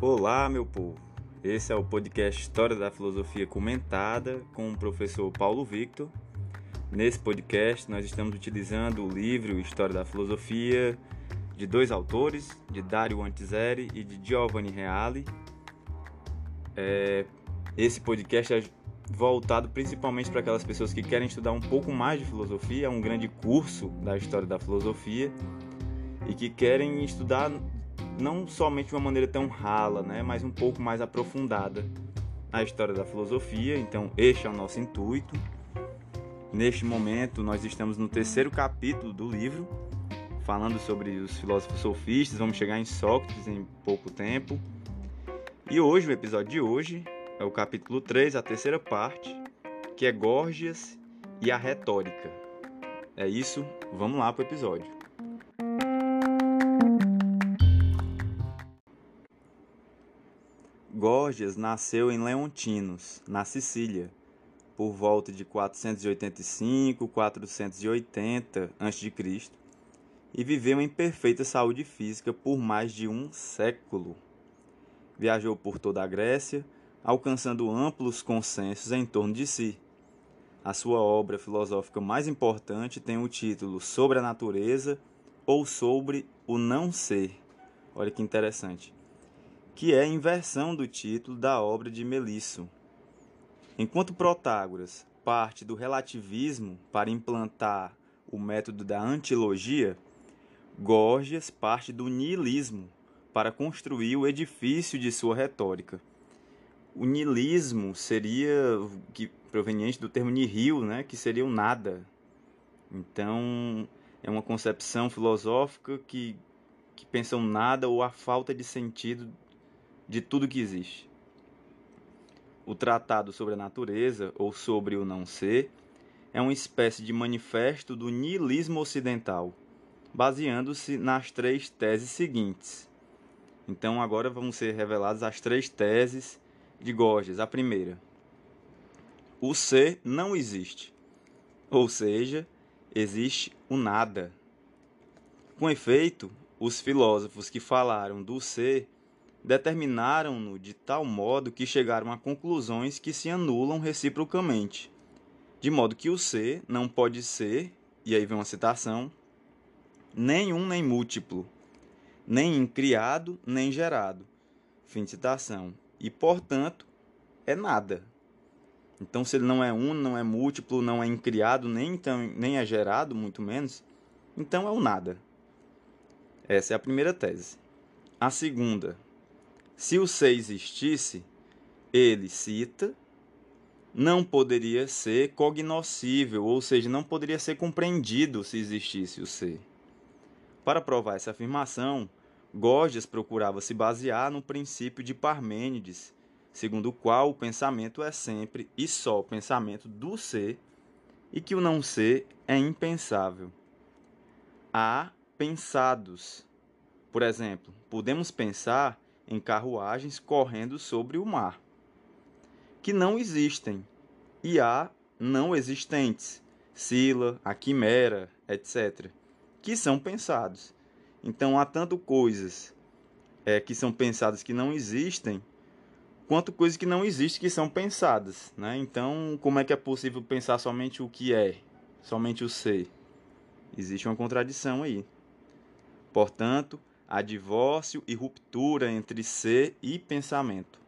Olá, meu povo. Esse é o podcast História da Filosofia Comentada com o professor Paulo Victor. Nesse podcast, nós estamos utilizando o livro História da Filosofia de dois autores, de Dario Antiseri e de Giovanni Reale. É, esse podcast é voltado principalmente para aquelas pessoas que querem estudar um pouco mais de filosofia, é um grande curso da história da filosofia e que querem estudar não somente de uma maneira tão rala, né, mas um pouco mais aprofundada a história da filosofia. Então, este é o nosso intuito. Neste momento, nós estamos no terceiro capítulo do livro, falando sobre os filósofos sofistas. Vamos chegar em Sócrates em pouco tempo. E hoje, o episódio de hoje, é o capítulo 3, a terceira parte, que é Górgias e a retórica. É isso, vamos lá para o episódio. Górgias nasceu em Leontinos, na Sicília, por volta de 485-480 a.C. e viveu em perfeita saúde física por mais de um século. Viajou por toda a Grécia, alcançando amplos consensos em torno de si. A sua obra filosófica mais importante tem o título Sobre a Natureza ou Sobre o Não Ser. Olha que interessante que é a inversão do título da obra de Melisso. Enquanto Protágoras parte do relativismo para implantar o método da antilogia, Gorgias parte do niilismo para construir o edifício de sua retórica. O niilismo seria que proveniente do termo nihil, né, que seria o nada. Então, é uma concepção filosófica que que pensa o nada ou a falta de sentido de tudo que existe. O Tratado sobre a Natureza, ou sobre o Não Ser, é uma espécie de manifesto do niilismo ocidental, baseando-se nas três teses seguintes. Então, agora vão ser reveladas as três teses de Gorgias. A primeira: o ser não existe, ou seja, existe o nada. Com efeito, os filósofos que falaram do ser determinaram-no de tal modo que chegaram a conclusões que se anulam reciprocamente, de modo que o ser não pode ser, e aí vem uma citação, nem um nem múltiplo, nem incriado nem gerado. Fim de citação. E, portanto, é nada. Então, se ele não é um, não é múltiplo, não é incriado, nem, então, nem é gerado, muito menos, então é o nada. Essa é a primeira tese. A segunda, se o ser existisse, ele cita, não poderia ser cognoscível, ou seja, não poderia ser compreendido se existisse o ser. Para provar essa afirmação, Gorgias procurava se basear no princípio de Parmênides, segundo o qual o pensamento é sempre e só o pensamento do ser e que o não ser é impensável. Há pensados. Por exemplo, podemos pensar em carruagens correndo sobre o mar, que não existem, e há não existentes, Sila, a quimera, etc., que são pensados. Então há tanto coisas é, que são pensadas que não existem, quanto coisas que não existem que são pensadas. Né? Então, como é que é possível pensar somente o que é, somente o ser? Existe uma contradição aí. Portanto, Há divórcio e ruptura entre ser e pensamento.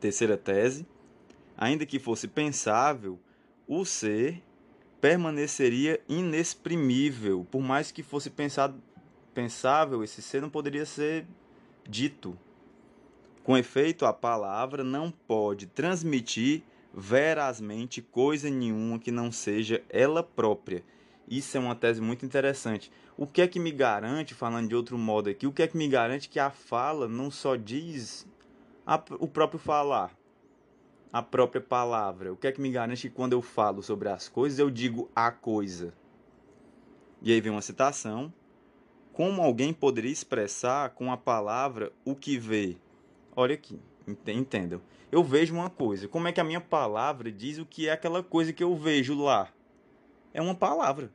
Terceira tese: ainda que fosse pensável, o ser permaneceria inexprimível. Por mais que fosse pensado, pensável, esse ser não poderia ser dito. Com efeito, a palavra não pode transmitir verazmente coisa nenhuma que não seja ela própria isso é uma tese muito interessante. O que é que me garante, falando de outro modo aqui, o que é que me garante que a fala não só diz a, o próprio falar, a própria palavra? O que é que me garante que quando eu falo sobre as coisas eu digo a coisa? E aí vem uma citação. Como alguém poderia expressar com a palavra o que vê? Olha aqui, entendam. Eu vejo uma coisa. Como é que a minha palavra diz o que é aquela coisa que eu vejo lá? É uma palavra.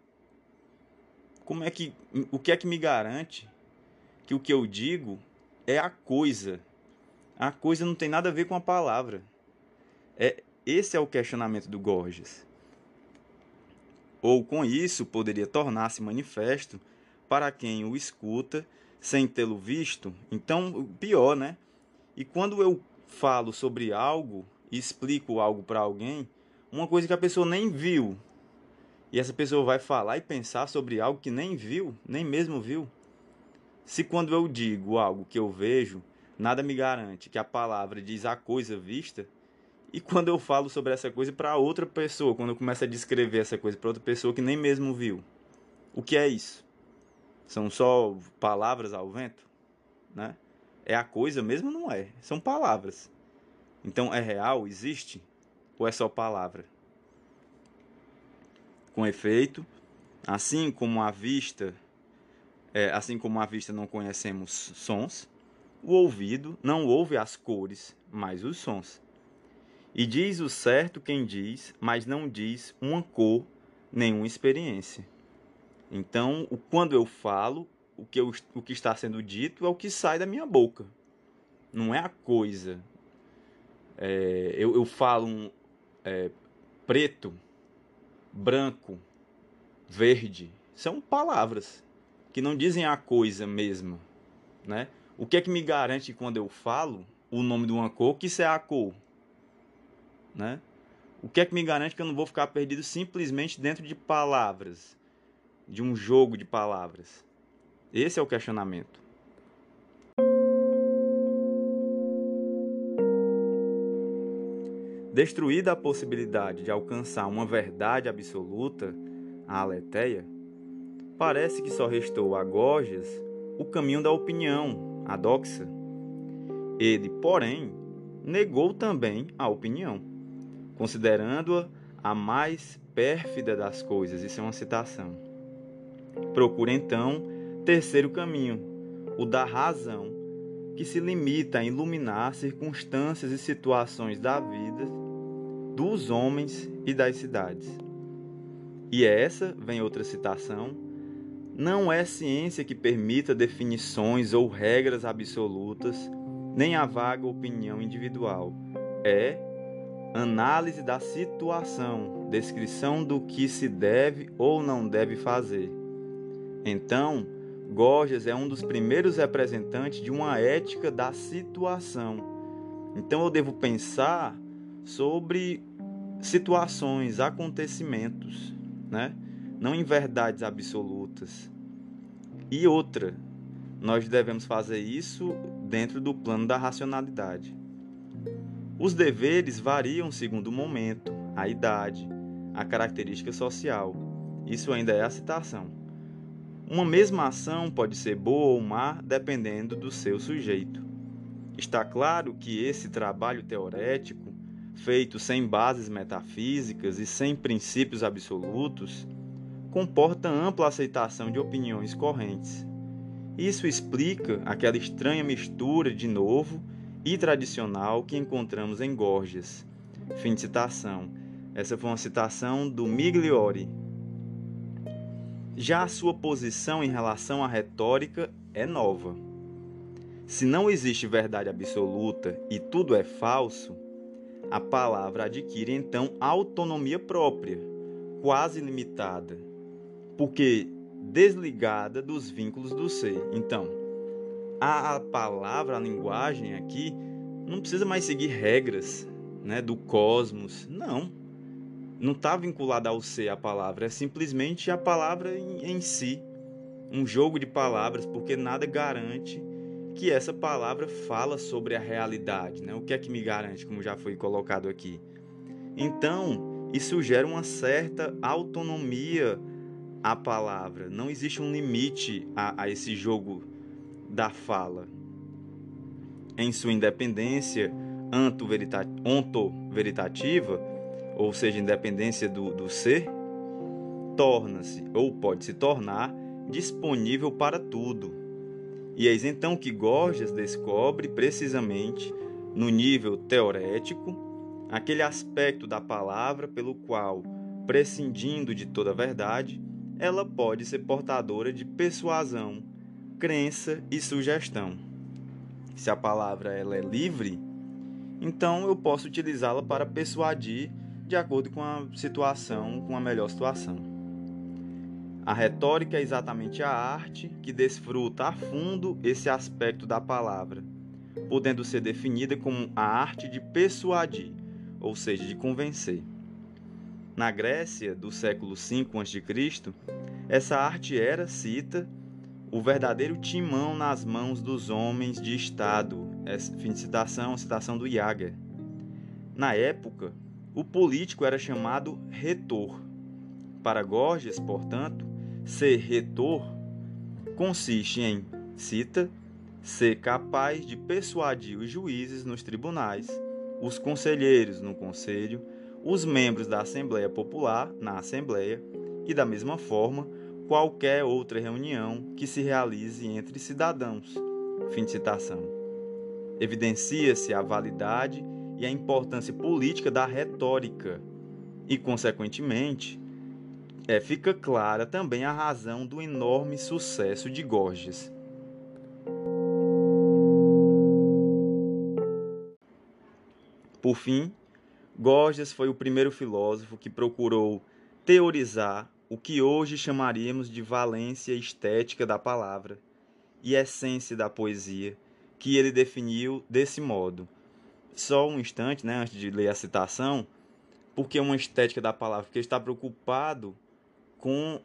Como é que o que é que me garante que o que eu digo é a coisa. A coisa não tem nada a ver com a palavra. É, esse é o questionamento do Gorgias. Ou com isso poderia tornar-se manifesto para quem o escuta sem tê-lo visto. Então, pior, né? E quando eu falo sobre algo e explico algo para alguém, uma coisa que a pessoa nem viu, e essa pessoa vai falar e pensar sobre algo que nem viu, nem mesmo viu. Se quando eu digo algo que eu vejo, nada me garante que a palavra diz a coisa vista, e quando eu falo sobre essa coisa para outra pessoa, quando eu começo a descrever essa coisa para outra pessoa que nem mesmo viu, o que é isso? São só palavras ao vento, né? É a coisa mesmo não é, são palavras. Então é real, existe ou é só palavra? Com efeito, assim como a vista, é, assim como a vista não conhecemos sons, o ouvido não ouve as cores, mas os sons. E diz o certo quem diz, mas não diz uma cor, nenhuma experiência. Então, quando eu falo, o que, eu, o que está sendo dito é o que sai da minha boca. Não é a coisa. É, eu, eu falo um é, preto, branco, verde. São palavras que não dizem a coisa mesma. Né? O que é que me garante quando eu falo o nome de uma cor que isso é a cor? Né? O que é que me garante que eu não vou ficar perdido simplesmente dentro de palavras? De um jogo de palavras? Esse é o questionamento. Destruída a possibilidade de alcançar uma verdade absoluta, a aletheia, parece que só restou a Gorgias o caminho da opinião, a doxa. Ele, porém, negou também a opinião considerando-a a mais pérfida das coisas. Isso é uma citação. Procura então terceiro caminho, o da razão, que se limita a iluminar circunstâncias e situações da vida dos homens e das cidades. E essa, vem outra citação, não é ciência que permita definições ou regras absolutas, nem a vaga opinião individual. É análise da situação, descrição do que se deve ou não deve fazer. Então, Gorgias é um dos primeiros representantes de uma ética da situação. Então, eu devo pensar sobre situações, acontecimentos, né? não em verdades absolutas. E outra, nós devemos fazer isso dentro do plano da racionalidade. Os deveres variam segundo o momento, a idade, a característica social. Isso ainda é a citação. Uma mesma ação pode ser boa ou má dependendo do seu sujeito. Está claro que esse trabalho teorético, feito sem bases metafísicas e sem princípios absolutos, comporta ampla aceitação de opiniões correntes. Isso explica aquela estranha mistura de novo e tradicional que encontramos em Gorgias. Fim de citação. Essa foi uma citação do Migliori. Já a sua posição em relação à retórica é nova. Se não existe verdade absoluta e tudo é falso, a palavra adquire então autonomia própria, quase limitada, porque desligada dos vínculos do ser. Então, a palavra, a linguagem aqui, não precisa mais seguir regras né, do cosmos. Não. Não está vinculada ao ser a palavra, é simplesmente a palavra em, em si. Um jogo de palavras, porque nada garante que essa palavra fala sobre a realidade. Né? O que é que me garante, como já foi colocado aqui? Então, isso gera uma certa autonomia à palavra. Não existe um limite a, a esse jogo da fala. Em sua independência onto-veritativa, ou seja, independência do, do ser, torna-se, ou pode se tornar, disponível para tudo. E eis então que Gorgias descobre precisamente, no nível teorético, aquele aspecto da palavra pelo qual, prescindindo de toda verdade, ela pode ser portadora de persuasão crença e sugestão. se a palavra ela é livre, então eu posso utilizá-la para persuadir de acordo com a situação, com a melhor situação. A retórica é exatamente a arte que desfruta a fundo esse aspecto da palavra, podendo ser definida como a arte de persuadir, ou seja, de convencer. Na Grécia do século V a.C., essa arte era, cita, o verdadeiro timão nas mãos dos homens de Estado. Essa fim de citação, citação do Iaga. Na época, o político era chamado retor. Para Gorgias, portanto, ser retor consiste em, cita, ser capaz de persuadir os juízes nos tribunais, os conselheiros no conselho, os membros da Assembleia Popular na Assembleia e, da mesma forma, qualquer outra reunião que se realize entre cidadãos. Fim de citação. Evidencia-se a validade e a importância política da retórica e, consequentemente, é, fica clara também a razão do enorme sucesso de Gorgias. Por fim, Gorgias foi o primeiro filósofo que procurou teorizar o que hoje chamaríamos de valência estética da palavra e essência da poesia, que ele definiu desse modo. Só um instante, né, antes de ler a citação, porque uma estética da palavra, porque ele está preocupado com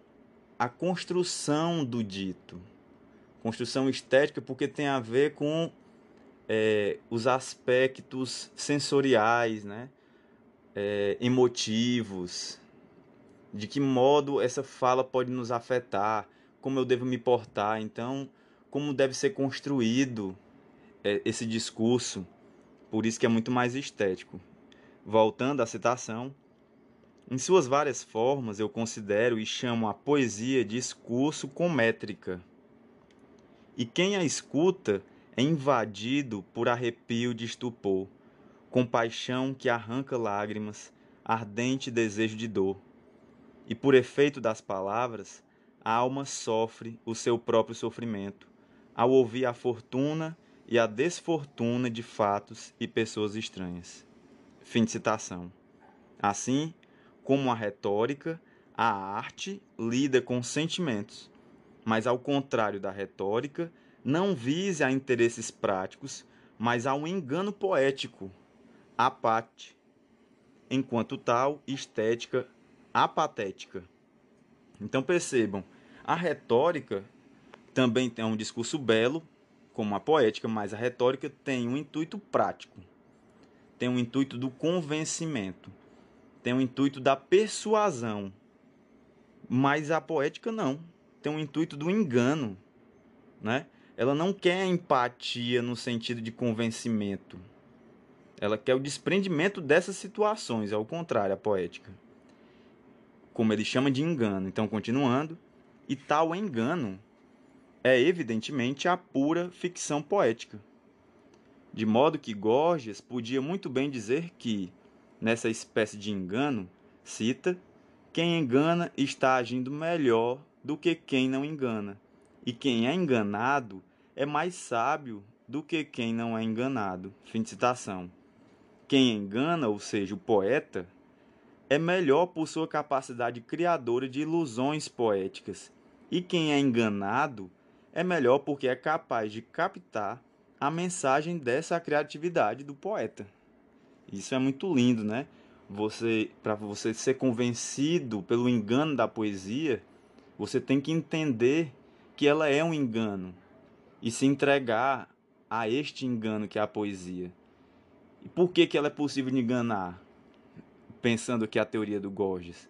a construção do dito. Construção estética porque tem a ver com é, os aspectos sensoriais, né? É, emotivos, de que modo essa fala pode nos afetar, como eu devo me portar, então, como deve ser construído é, esse discurso, por isso que é muito mais estético. Voltando à citação, em suas várias formas, eu considero e chamo a poesia de discurso com métrica. E quem a escuta é invadido por arrepio de estupor, compaixão que arranca lágrimas, ardente desejo de dor e por efeito das palavras, a alma sofre o seu próprio sofrimento ao ouvir a fortuna e a desfortuna de fatos e pessoas estranhas. Fim de citação. Assim, como a retórica, a arte lida com sentimentos, mas ao contrário da retórica, não vise a interesses práticos, mas a um engano poético, a parte. Enquanto tal, estética apatética. Então percebam, a retórica também tem um discurso belo, como a poética, mas a retórica tem um intuito prático, tem um intuito do convencimento, tem um intuito da persuasão. Mas a poética não, tem um intuito do engano, né? Ela não quer empatia no sentido de convencimento. Ela quer o desprendimento dessas situações, ao contrário, a poética como ele chama de engano. Então, continuando, e tal engano é evidentemente a pura ficção poética. De modo que Gorgias podia muito bem dizer que, nessa espécie de engano, cita, quem engana está agindo melhor do que quem não engana, e quem é enganado é mais sábio do que quem não é enganado. Fim de citação. Quem engana, ou seja, o poeta, é melhor por sua capacidade criadora de ilusões poéticas, e quem é enganado é melhor porque é capaz de captar a mensagem dessa criatividade do poeta. Isso é muito lindo, né? Você, para você ser convencido pelo engano da poesia, você tem que entender que ela é um engano e se entregar a este engano que é a poesia. E por que, que ela é possível de enganar? pensando aqui a teoria do Gorgias?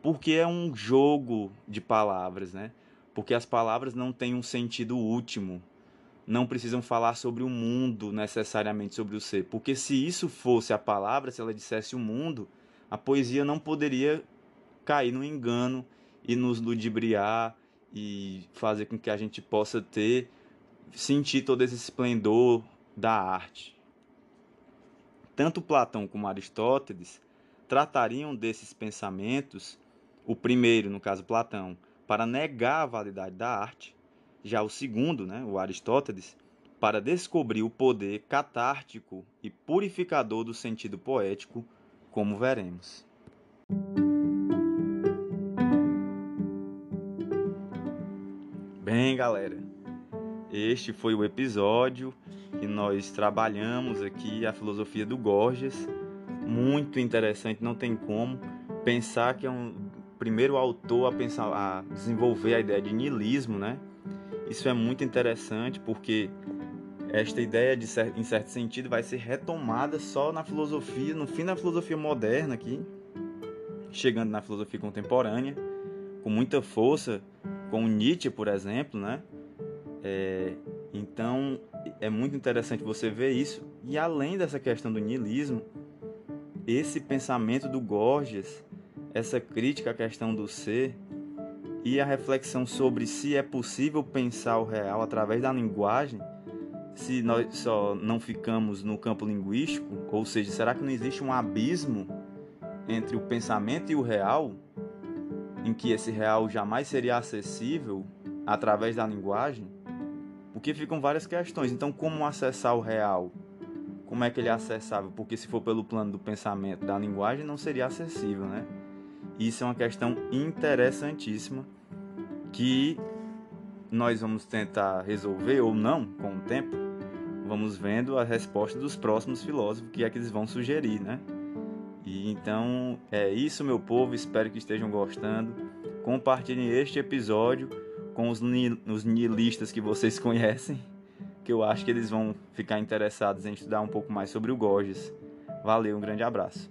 Porque é um jogo de palavras, né? Porque as palavras não têm um sentido último. Não precisam falar sobre o mundo necessariamente sobre o ser. Porque se isso fosse a palavra, se ela dissesse o mundo, a poesia não poderia cair no engano e nos ludibriar e fazer com que a gente possa ter sentir todo esse esplendor da arte. Tanto Platão como Aristóteles tratariam desses pensamentos, o primeiro, no caso Platão, para negar a validade da arte, já o segundo, né, o Aristóteles, para descobrir o poder catártico e purificador do sentido poético, como veremos. Bem, galera, este foi o episódio que nós trabalhamos aqui a filosofia do Gorgias. Muito interessante, não tem como pensar que é um primeiro autor a pensar a desenvolver a ideia de niilismo, né? Isso é muito interessante porque esta ideia de em certo sentido vai ser retomada só na filosofia, no fim da filosofia moderna aqui, chegando na filosofia contemporânea, com muita força, com Nietzsche, por exemplo, né? É, então é muito interessante você ver isso. E além dessa questão do niilismo, esse pensamento do Gorgias, essa crítica à questão do ser e a reflexão sobre se é possível pensar o real através da linguagem, se nós só não ficamos no campo linguístico, ou seja, será que não existe um abismo entre o pensamento e o real, em que esse real jamais seria acessível através da linguagem? Porque ficam várias questões. Então, como acessar o real? Como é que ele é acessável? Porque se for pelo plano do pensamento, da linguagem, não seria acessível, né? Isso é uma questão interessantíssima que nós vamos tentar resolver ou não com o tempo. Vamos vendo a resposta dos próximos filósofos que é que eles vão sugerir, né? E então é isso, meu povo. Espero que estejam gostando. Compartilhem este episódio com os, os nihilistas que vocês conhecem, que eu acho que eles vão ficar interessados em estudar um pouco mais sobre o Gorgias. Valeu, um grande abraço.